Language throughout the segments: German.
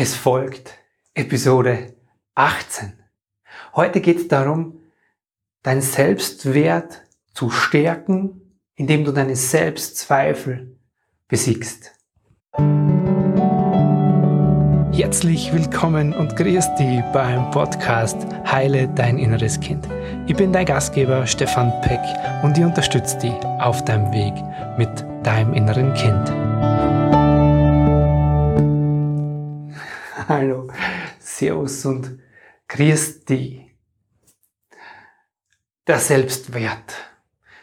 Es folgt Episode 18. Heute geht es darum, deinen Selbstwert zu stärken, indem du deine Selbstzweifel besiegst. Herzlich willkommen und grüß dich beim Podcast Heile dein inneres Kind. Ich bin dein Gastgeber Stefan Peck und ich unterstütze dich auf deinem Weg mit deinem inneren Kind. Hallo, Servus und Christi. Der Selbstwert,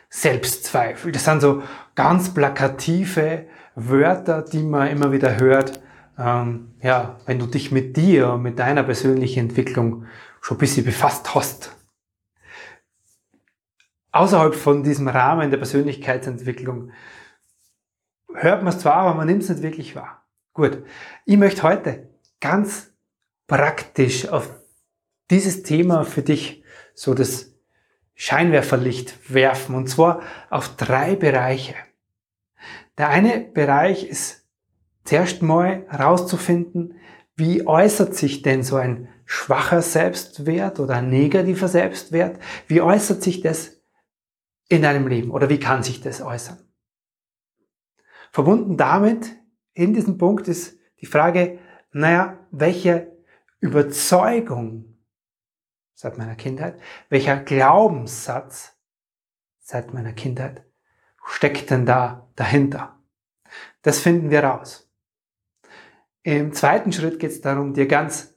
Selbstzweifel, das sind so ganz plakative Wörter, die man immer wieder hört. Ähm, ja, wenn du dich mit dir, mit deiner persönlichen Entwicklung schon ein bisschen befasst hast. Außerhalb von diesem Rahmen der Persönlichkeitsentwicklung hört man es zwar, aber man nimmt es nicht wirklich wahr. Gut, ich möchte heute ganz praktisch auf dieses Thema für dich so das Scheinwerferlicht werfen und zwar auf drei Bereiche. Der eine Bereich ist zuerst mal herauszufinden, wie äußert sich denn so ein schwacher Selbstwert oder ein negativer Selbstwert? Wie äußert sich das in deinem Leben oder wie kann sich das äußern? Verbunden damit in diesem Punkt ist die Frage, naja, welche Überzeugung seit meiner Kindheit, welcher Glaubenssatz seit meiner Kindheit steckt denn da dahinter? Das finden wir raus. Im zweiten Schritt geht es darum, dir ganz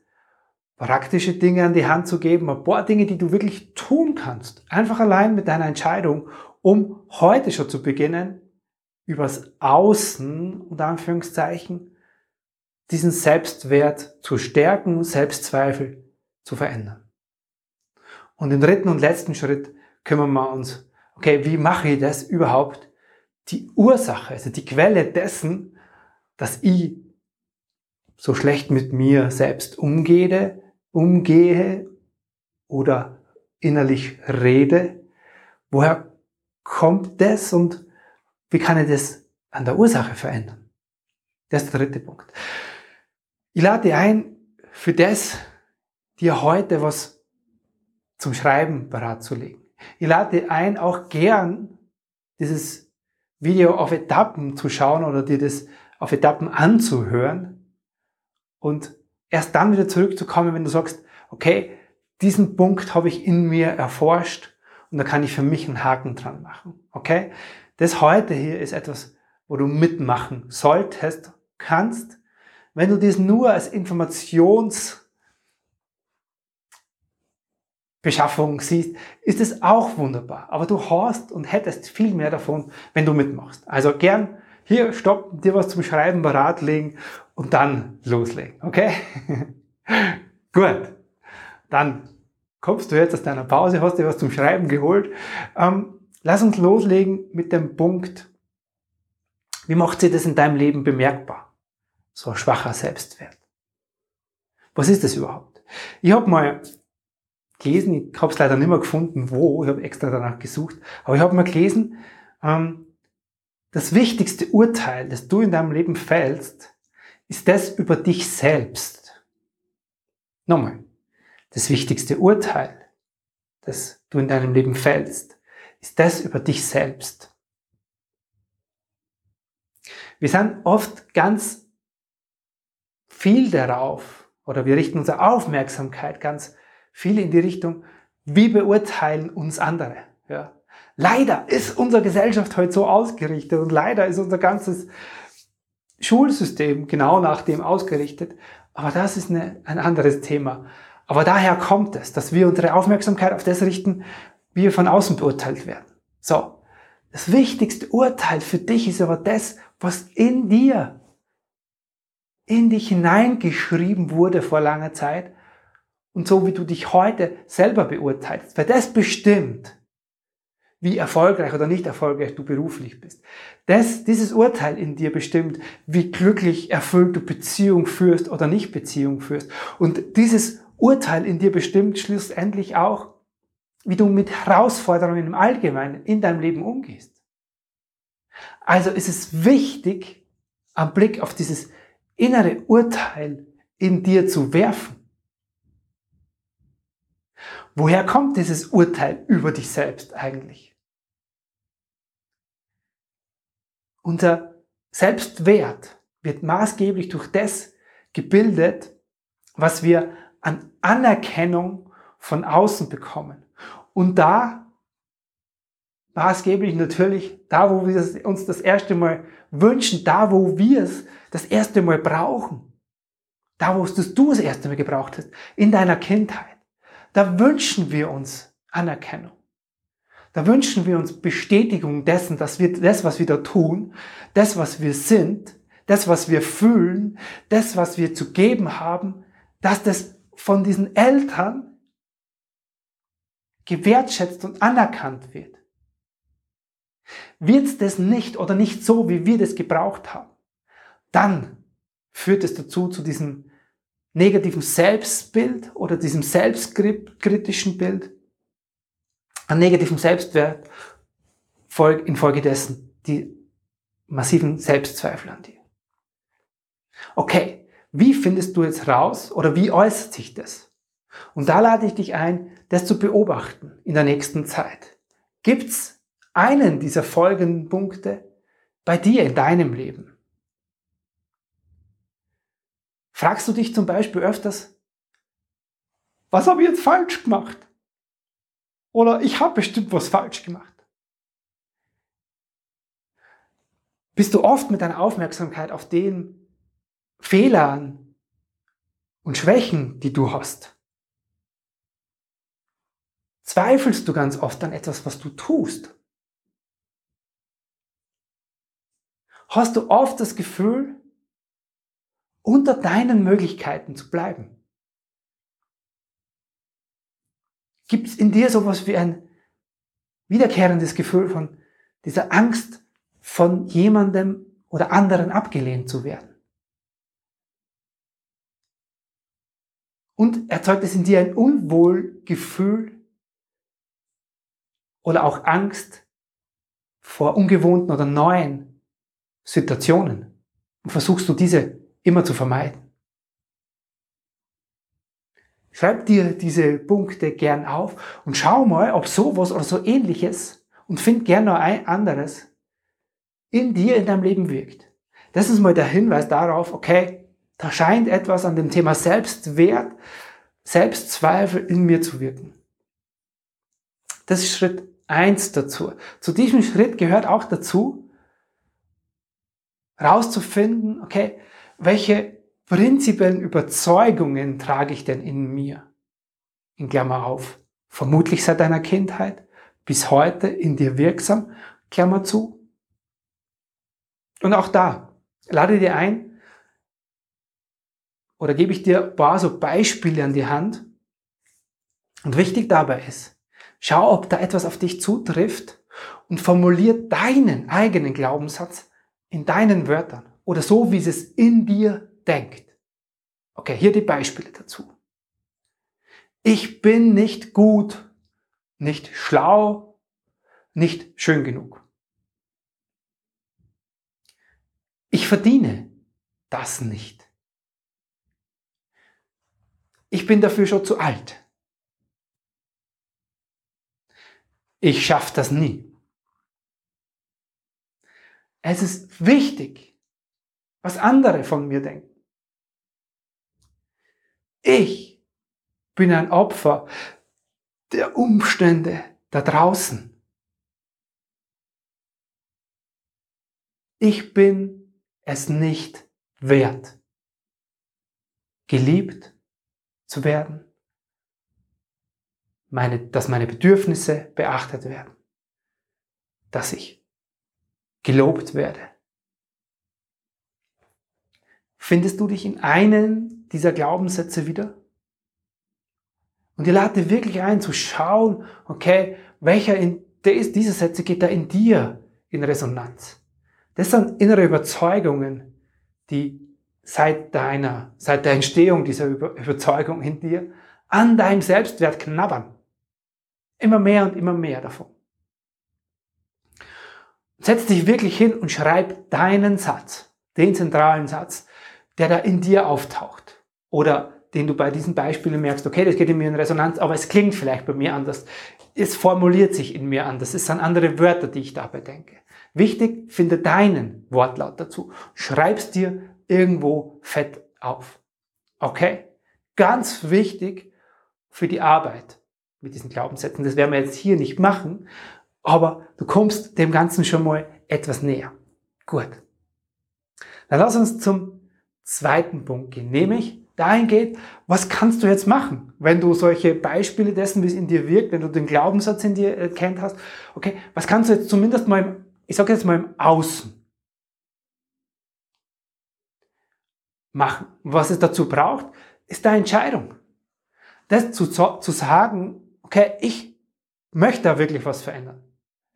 praktische Dinge an die Hand zu geben, ein paar Dinge, die du wirklich tun kannst. Einfach allein mit deiner Entscheidung, um heute schon zu beginnen, übers Außen, unter Anführungszeichen, diesen Selbstwert zu stärken, Selbstzweifel zu verändern. Und im dritten und letzten Schritt kümmern wir uns, okay, wie mache ich das überhaupt? Die Ursache, also die Quelle dessen, dass ich so schlecht mit mir selbst umgehe, umgehe oder innerlich rede. Woher kommt das und wie kann ich das an der Ursache verändern? Das ist der dritte Punkt. Ich lade dich ein, für das dir heute was zum Schreiben bereit zu legen. Ich lade dich ein, auch gern dieses Video auf Etappen zu schauen oder dir das auf Etappen anzuhören und erst dann wieder zurückzukommen, wenn du sagst, okay, diesen Punkt habe ich in mir erforscht und da kann ich für mich einen Haken dran machen. Okay? Das heute hier ist etwas, wo du mitmachen solltest, kannst, wenn du dies nur als Informationsbeschaffung siehst, ist es auch wunderbar. Aber du hast und hättest viel mehr davon, wenn du mitmachst. Also gern hier stoppen, dir was zum Schreiben parat legen und dann loslegen. Okay? Gut. Dann kommst du jetzt aus deiner Pause, hast dir was zum Schreiben geholt. Ähm, lass uns loslegen mit dem Punkt, wie macht sich das in deinem Leben bemerkbar? So ein schwacher Selbstwert. Was ist das überhaupt? Ich habe mal gelesen, ich habe es leider nicht mehr gefunden, wo, ich habe extra danach gesucht, aber ich habe mal gelesen, ähm, das wichtigste Urteil, das du in deinem Leben fällst, ist das über dich selbst. Nochmal, das wichtigste Urteil, das du in deinem Leben fällst, ist das über dich selbst. Wir sind oft ganz viel darauf oder wir richten unsere Aufmerksamkeit ganz viel in die Richtung, wie beurteilen uns andere. Ja. Leider ist unsere Gesellschaft heute so ausgerichtet und leider ist unser ganzes Schulsystem genau nach dem ausgerichtet. Aber das ist eine, ein anderes Thema. Aber daher kommt es, dass wir unsere Aufmerksamkeit auf das richten, wie wir von außen beurteilt werden. So. Das wichtigste Urteil für dich ist aber das, was in dir in dich hineingeschrieben wurde vor langer Zeit und so wie du dich heute selber beurteilst, weil das bestimmt, wie erfolgreich oder nicht erfolgreich du beruflich bist. Das, dieses Urteil in dir bestimmt, wie glücklich erfüllt du Beziehung führst oder nicht Beziehung führst. Und dieses Urteil in dir bestimmt schlussendlich auch, wie du mit Herausforderungen im Allgemeinen in deinem Leben umgehst. Also ist es wichtig, am Blick auf dieses innere Urteil in dir zu werfen. Woher kommt dieses Urteil über dich selbst eigentlich? Unser Selbstwert wird maßgeblich durch das gebildet, was wir an Anerkennung von außen bekommen. Und da maßgeblich natürlich da, wo wir uns das erste Mal wünschen, da, wo wir es das erste Mal brauchen, da, wo es du das erste Mal gebraucht hast, in deiner Kindheit. Da wünschen wir uns Anerkennung. Da wünschen wir uns Bestätigung dessen, dass wir das, was wir da tun, das, was wir sind, das, was wir fühlen, das, was wir zu geben haben, dass das von diesen Eltern gewertschätzt und anerkannt wird. Wird das nicht oder nicht so, wie wir das gebraucht haben, dann führt es dazu zu diesem negativen Selbstbild oder diesem selbstkritischen Bild, an negativem Selbstwert infolgedessen die massiven Selbstzweifel an dir. Okay, wie findest du jetzt raus oder wie äußert sich das? Und da lade ich dich ein, das zu beobachten in der nächsten Zeit. Gibt's einen dieser folgenden Punkte bei dir in deinem Leben? Fragst du dich zum Beispiel öfters, was habe ich jetzt falsch gemacht? Oder ich habe bestimmt was falsch gemacht. Bist du oft mit deiner Aufmerksamkeit auf den Fehlern und Schwächen, die du hast? Zweifelst du ganz oft an etwas, was du tust? Hast du oft das Gefühl, unter deinen Möglichkeiten zu bleiben? Gibt es in dir sowas wie ein wiederkehrendes Gefühl von dieser Angst, von jemandem oder anderen abgelehnt zu werden? Und erzeugt es in dir ein Unwohlgefühl oder auch Angst vor ungewohnten oder neuen Situationen? Und versuchst du diese immer zu vermeiden? Schreib dir diese Punkte gern auf und schau mal, ob sowas oder so ähnliches und find gern noch ein anderes in dir, in deinem Leben wirkt. Das ist mal der Hinweis darauf, okay, da scheint etwas an dem Thema Selbstwert, Selbstzweifel in mir zu wirken. Das ist Schritt eins dazu. Zu diesem Schritt gehört auch dazu, rauszufinden, okay, welche prinzipiellen Überzeugungen trage ich denn in mir? In Klammer auf. Vermutlich seit deiner Kindheit bis heute in dir wirksam, Klammer zu. Und auch da, lade dir ein, oder gebe ich dir ein paar so Beispiele an die Hand. Und wichtig dabei ist, schau, ob da etwas auf dich zutrifft und formulier deinen eigenen Glaubenssatz in deinen Wörtern oder so, wie es in dir denkt. Okay, hier die Beispiele dazu. Ich bin nicht gut, nicht schlau, nicht schön genug. Ich verdiene das nicht. Ich bin dafür schon zu alt. Ich schaffe das nie. Es ist wichtig, was andere von mir denken. Ich bin ein Opfer der Umstände da draußen. Ich bin es nicht wert, geliebt zu werden, meine, dass meine Bedürfnisse beachtet werden, dass ich gelobt werde. Findest du dich in einen dieser Glaubenssätze wieder? Und ich lade dir wirklich ein zu schauen, okay, welcher in, dieser Sätze geht da in dir in Resonanz. Das sind innere Überzeugungen, die seit deiner, seit der Entstehung dieser Überzeugung in dir an deinem Selbstwert knabbern. Immer mehr und immer mehr davon. Setz dich wirklich hin und schreib deinen Satz, den zentralen Satz, der da in dir auftaucht. oder den du bei diesen Beispielen merkst, okay, das geht in mir in Resonanz, aber es klingt vielleicht bei mir anders. Es formuliert sich in mir anders. Es sind andere Wörter, die ich dabei denke. Wichtig, finde deinen Wortlaut dazu. Schreib's dir irgendwo fett auf. Okay? Ganz wichtig für die Arbeit mit diesen Glaubenssätzen. Das werden wir jetzt hier nicht machen, aber du kommst dem Ganzen schon mal etwas näher. Gut. Dann lass uns zum zweiten Punkt gehen, nämlich dahin geht, was kannst du jetzt machen, wenn du solche Beispiele dessen, wie es in dir wirkt, wenn du den Glaubenssatz in dir erkennt hast, okay, was kannst du jetzt zumindest mal, im, ich sage jetzt mal im Außen machen. Was es dazu braucht, ist deine Entscheidung. Das zu, zu sagen, okay, ich möchte da wirklich was verändern.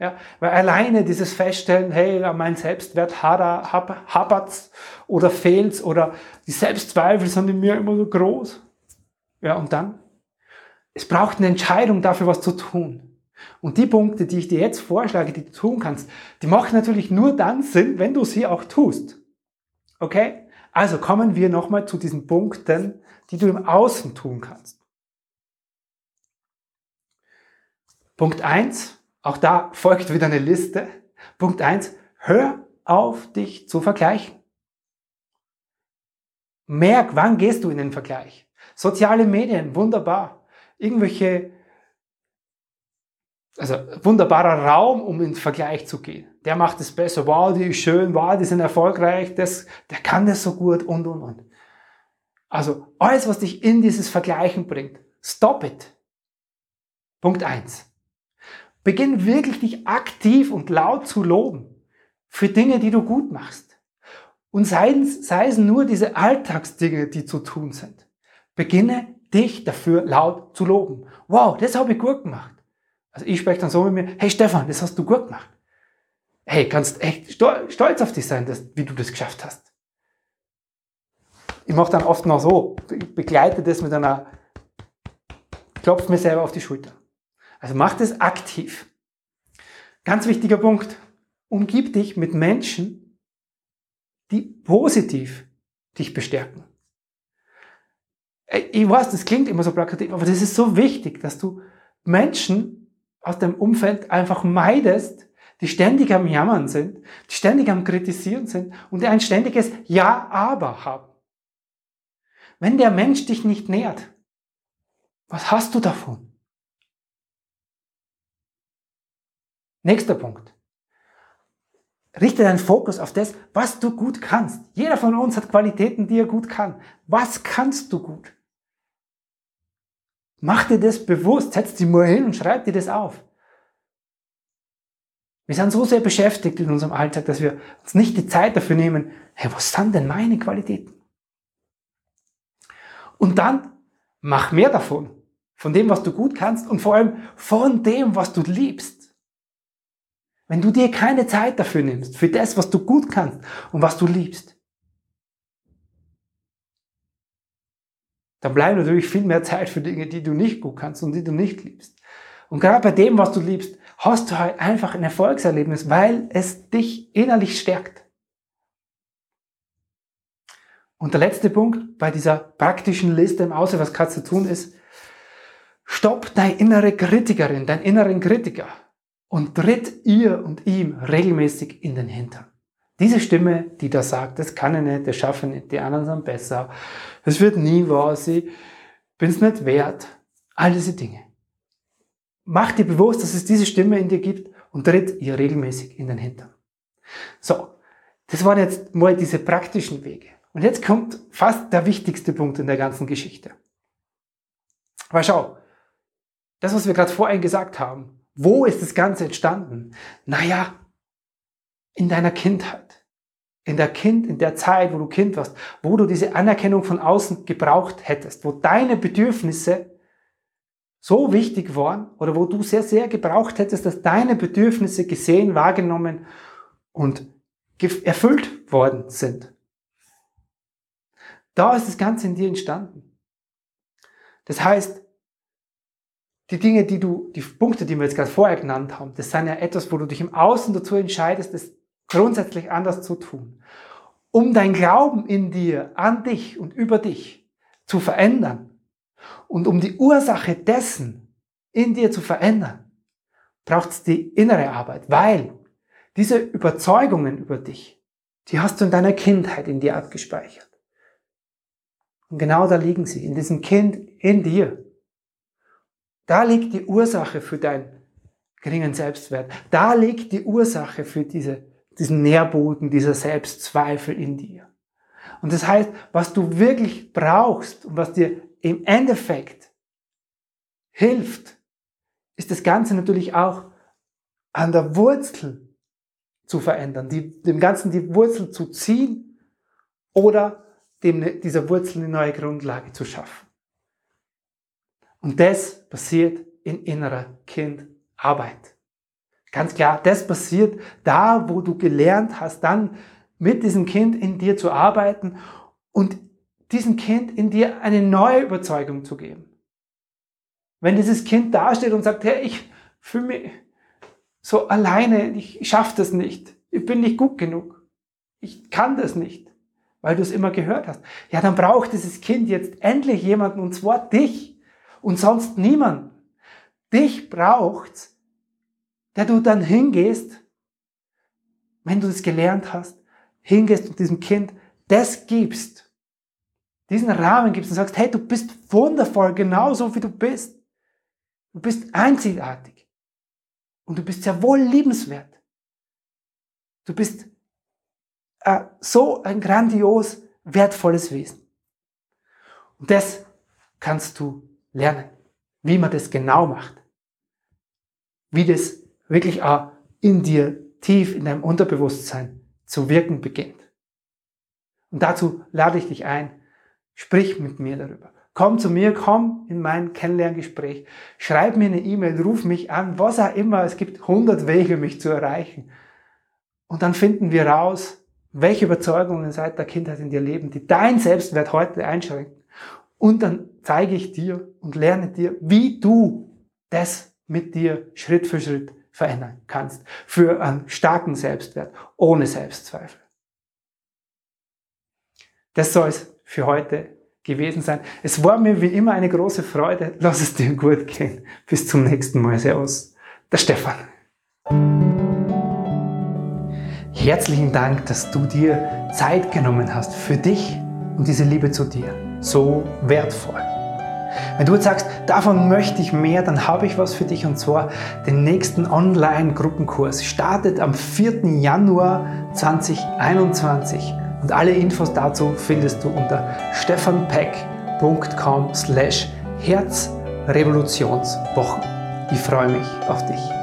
Ja, weil alleine dieses Feststellen, hey, mein Selbstwert hapert oder fehlt oder die Selbstzweifel sind in mir immer so groß. Ja, und dann? Es braucht eine Entscheidung dafür, was zu tun. Und die Punkte, die ich dir jetzt vorschlage, die du tun kannst, die machen natürlich nur dann Sinn, wenn du sie auch tust. Okay? Also kommen wir nochmal zu diesen Punkten, die du im Außen tun kannst. Punkt eins auch da folgt wieder eine Liste. Punkt eins: hör auf, dich zu vergleichen. Merk, wann gehst du in den Vergleich. Soziale Medien, wunderbar. Irgendwelche, also wunderbarer Raum, um in den Vergleich zu gehen. Der macht es besser. Wow, die ist schön. Wow, die sind erfolgreich. Das, der kann das so gut und, und, und. Also alles, was dich in dieses Vergleichen bringt, stop it. Punkt eins. Beginn wirklich dich aktiv und laut zu loben für Dinge, die du gut machst. Und sei es, sei es nur diese Alltagsdinge, die zu tun sind. Beginne dich dafür laut zu loben. Wow, das habe ich gut gemacht. Also ich spreche dann so mit mir, hey Stefan, das hast du gut gemacht. Hey, kannst echt stolz auf dich sein, dass, wie du das geschafft hast. Ich mache dann oft noch so, begleite das mit einer, klopf mir selber auf die Schulter. Also mach das aktiv. Ganz wichtiger Punkt. Umgib dich mit Menschen, die positiv dich bestärken. Ich weiß, das klingt immer so plakativ, aber das ist so wichtig, dass du Menschen aus deinem Umfeld einfach meidest, die ständig am Jammern sind, die ständig am Kritisieren sind und die ein ständiges Ja, aber haben. Wenn der Mensch dich nicht nährt, was hast du davon? Nächster Punkt. Richte deinen Fokus auf das, was du gut kannst. Jeder von uns hat Qualitäten, die er gut kann. Was kannst du gut? Mach dir das bewusst, setz dich mal hin und schreib dir das auf. Wir sind so sehr beschäftigt in unserem Alltag, dass wir uns nicht die Zeit dafür nehmen, hey, was sind denn meine Qualitäten? Und dann mach mehr davon. Von dem, was du gut kannst und vor allem von dem, was du liebst. Wenn du dir keine Zeit dafür nimmst, für das, was du gut kannst und was du liebst, dann bleibt natürlich viel mehr Zeit für Dinge, die du nicht gut kannst und die du nicht liebst. Und gerade bei dem, was du liebst, hast du halt einfach ein Erfolgserlebnis, weil es dich innerlich stärkt. Und der letzte Punkt bei dieser praktischen Liste im Außer, was kannst du tun, ist, stopp deine innere Kritikerin, deinen inneren Kritiker und tritt ihr und ihm regelmäßig in den Hintern. Diese Stimme, die da sagt, das kann ich nicht, das schaffe ich nicht, die anderen sind besser, es wird nie was, ich bin's nicht wert, all diese Dinge. Mach dir bewusst, dass es diese Stimme in dir gibt und tritt ihr regelmäßig in den Hintern. So, das waren jetzt mal diese praktischen Wege. Und jetzt kommt fast der wichtigste Punkt in der ganzen Geschichte. Aber schau, das, was wir gerade vorhin gesagt haben, wo ist das Ganze entstanden? Naja, in deiner Kindheit. In der Kind, in der Zeit, wo du Kind warst, wo du diese Anerkennung von außen gebraucht hättest, wo deine Bedürfnisse so wichtig waren oder wo du sehr, sehr gebraucht hättest, dass deine Bedürfnisse gesehen, wahrgenommen und erfüllt worden sind. Da ist das Ganze in dir entstanden. Das heißt, die Dinge, die du, die Punkte, die wir jetzt gerade vorher genannt haben, das sind ja etwas, wo du dich im Außen dazu entscheidest, das grundsätzlich anders zu tun. Um dein Glauben in dir, an dich und über dich zu verändern und um die Ursache dessen in dir zu verändern, braucht es die innere Arbeit, weil diese Überzeugungen über dich, die hast du in deiner Kindheit in dir abgespeichert. Und genau da liegen sie, in diesem Kind in dir. Da liegt die Ursache für deinen geringen Selbstwert. Da liegt die Ursache für diese, diesen Nährboden, dieser Selbstzweifel in dir. Und das heißt, was du wirklich brauchst und was dir im Endeffekt hilft, ist das Ganze natürlich auch an der Wurzel zu verändern, die, dem Ganzen die Wurzel zu ziehen oder dem, dieser Wurzel eine neue Grundlage zu schaffen. Und das passiert in innerer Kindarbeit. Ganz klar, das passiert da, wo du gelernt hast, dann mit diesem Kind in dir zu arbeiten und diesem Kind in dir eine neue Überzeugung zu geben. Wenn dieses Kind dasteht und sagt, hey, ich fühle mich so alleine, ich schaffe das nicht, ich bin nicht gut genug, ich kann das nicht, weil du es immer gehört hast. Ja, dann braucht dieses Kind jetzt endlich jemanden, und zwar dich und sonst niemanden. Dich braucht's, der du dann hingehst, wenn du es gelernt hast, hingehst und diesem Kind das gibst, diesen Rahmen gibst und sagst, hey, du bist wundervoll, genauso wie du bist. Du bist einzigartig. Und du bist sehr wohl liebenswert. Du bist äh, so ein grandios wertvolles Wesen. Und das kannst du lernen, wie man das genau macht. Wie das wirklich auch in dir tief in deinem Unterbewusstsein zu wirken beginnt. Und dazu lade ich dich ein, sprich mit mir darüber. Komm zu mir, komm in mein Kennenlerngespräch, schreib mir eine E-Mail, ruf mich an, was auch immer. Es gibt hundert Wege, mich zu erreichen. Und dann finden wir raus, welche Überzeugungen seit der Kindheit in dir leben, die dein Selbstwert heute einschränken. Und dann zeige ich dir und lerne dir, wie du das mit dir Schritt für Schritt verändern kannst. Für einen starken Selbstwert, ohne Selbstzweifel. Das soll es für heute gewesen sein. Es war mir wie immer eine große Freude. Lass es dir gut gehen. Bis zum nächsten Mal. Servus. Der Stefan. Herzlichen Dank, dass du dir Zeit genommen hast für dich und diese Liebe zu dir. So wertvoll. Wenn du jetzt sagst, davon möchte ich mehr, dann habe ich was für dich und zwar den nächsten Online-Gruppenkurs. Startet am 4. Januar 2021. Und alle Infos dazu findest du unter stefanpeck.com slash Herzrevolutionswochen. Ich freue mich auf dich.